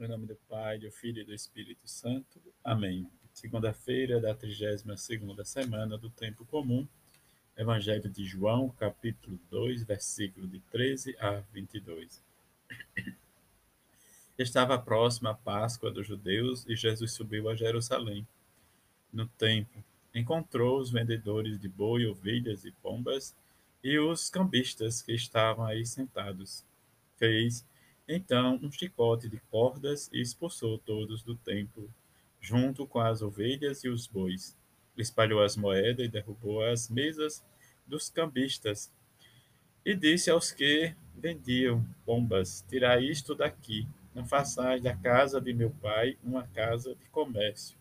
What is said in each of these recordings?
Em nome do Pai, do Filho e do Espírito Santo. Amém. Segunda-feira da 32ª semana do Tempo Comum. Evangelho de João, capítulo 2, versículo de 13 a 22. Estava próxima a Páscoa dos judeus e Jesus subiu a Jerusalém. No templo, encontrou os vendedores de boi, ovelhas e pombas e os cambistas que estavam aí sentados. Fez então um chicote de cordas expulsou todos do templo, junto com as ovelhas e os bois. Espalhou as moedas e derrubou as mesas dos cambistas. E disse aos que vendiam pombas: Tirai isto daqui, não façais da casa de meu pai uma casa de comércio.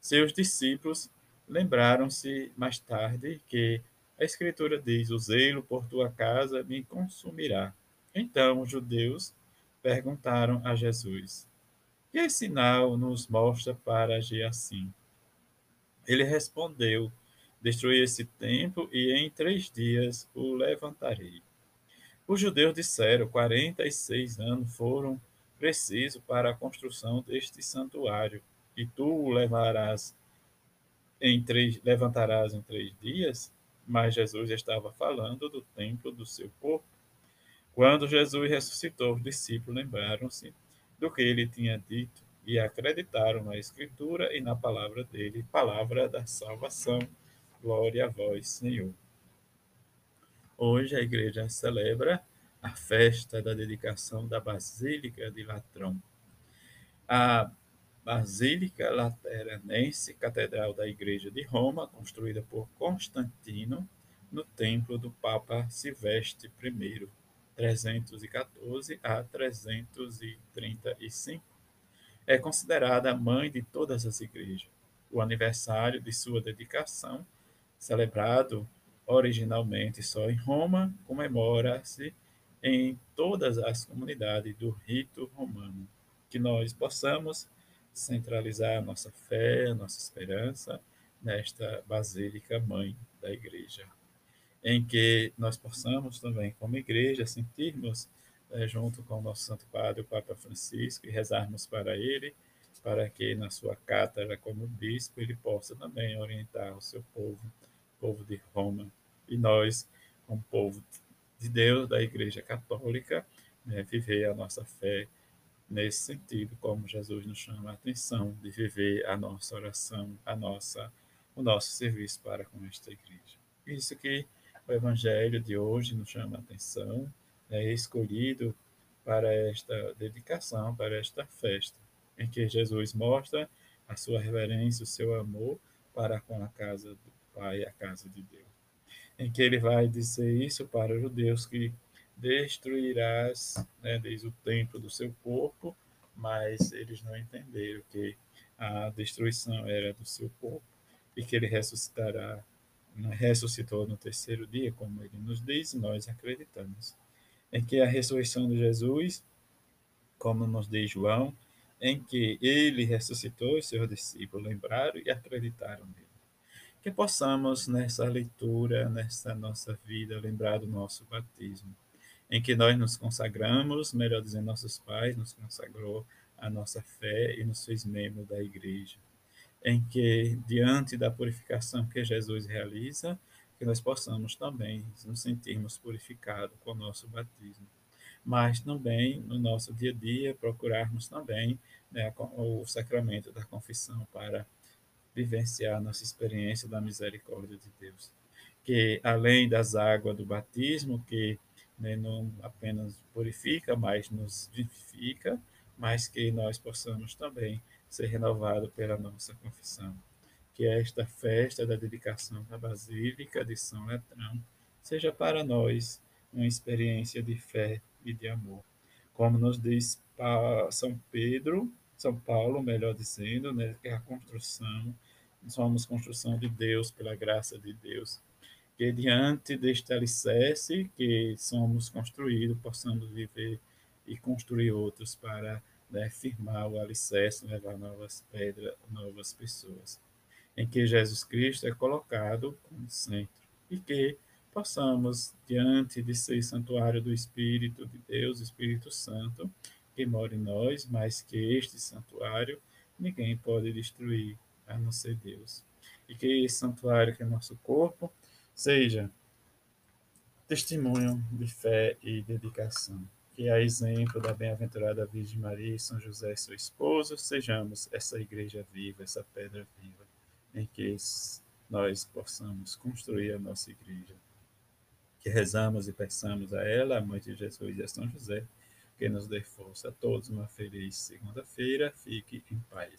Seus discípulos lembraram-se mais tarde que a Escritura diz: O zelo por tua casa me consumirá. Então os judeus perguntaram a Jesus: Que sinal nos mostra para agir assim? Ele respondeu: Destruí esse templo e em três dias o levantarei. Os judeus disseram: Quarenta e seis anos foram precisos para a construção deste santuário, e tu o levarás em três, levantarás em três dias? Mas Jesus estava falando do templo do seu corpo. Quando Jesus ressuscitou, os discípulos lembraram-se do que ele tinha dito e acreditaram na Escritura e na palavra dele, palavra da salvação. Glória a vós, Senhor. Hoje a igreja celebra a festa da dedicação da Basílica de Latrão. A Basílica Lateranense, catedral da Igreja de Roma, construída por Constantino no templo do Papa Silvestre I 314 a 335. É considerada a mãe de todas as igrejas. O aniversário de sua dedicação, celebrado originalmente só em Roma, comemora-se em todas as comunidades do rito romano. Que nós possamos centralizar a nossa fé, a nossa esperança nesta Basílica Mãe da Igreja em que nós possamos também, como igreja, sentirmos é, junto com o nosso Santo Padre, o Papa Francisco, e rezarmos para ele, para que na sua cátedra como bispo ele possa também orientar o seu povo, o povo de Roma, e nós, como povo de Deus, da Igreja Católica, né, viver a nossa fé nesse sentido, como Jesus nos chama a atenção de viver a nossa oração, a nossa, o nosso serviço para com esta igreja. Isso que o Evangelho de hoje nos chama a atenção, é escolhido para esta dedicação, para esta festa, em que Jesus mostra a sua reverência, o seu amor para com a casa do Pai, a casa de Deus. Em que ele vai dizer isso para os judeus que destruirás, né, diz o templo do seu corpo, mas eles não entenderam que a destruição era do seu corpo e que ele ressuscitará ressuscitou no terceiro dia, como ele nos diz, nós acreditamos. Em que a ressurreição de Jesus, como nos diz João, em que ele ressuscitou, os seus discípulos lembraram e acreditaram nele. Que possamos, nessa leitura, nessa nossa vida, lembrar do nosso batismo, em que nós nos consagramos, melhor dizendo, nossos pais nos consagrou a nossa fé e nos fez membro da igreja em que, diante da purificação que Jesus realiza, que nós possamos também nos sentirmos purificados com o nosso batismo. Mas também, no nosso dia a dia, procurarmos também né, o sacramento da confissão para vivenciar nossa experiência da misericórdia de Deus. Que, além das águas do batismo, que né, não apenas purifica, mas nos vivifica, mas que nós possamos também ser renovado pela nossa confissão. Que esta festa da dedicação da Basílica de São Letrão seja para nós uma experiência de fé e de amor. Como nos diz São Pedro, São Paulo, melhor dizendo, né, que é a construção, somos construção de Deus, pela graça de Deus. Que diante deste alicerce que somos construídos, possamos viver e construir outros para né, firmar o alicerce, levar novas pedras, novas pessoas, em que Jesus Cristo é colocado como centro e que possamos, diante de ser santuário do Espírito de Deus, Espírito Santo, que mora em nós, mas que este santuário ninguém pode destruir, a não ser Deus. E que esse santuário, que é nosso corpo, seja testemunho de fé e dedicação. Que a exemplo da bem-aventurada Virgem Maria e São José, seu esposo, sejamos essa igreja viva, essa pedra viva, em que nós possamos construir a nossa igreja. Que rezamos e peçamos a ela, a Mãe de Jesus e a São José, que nos dê força a todos uma feliz segunda-feira. Fique em paz.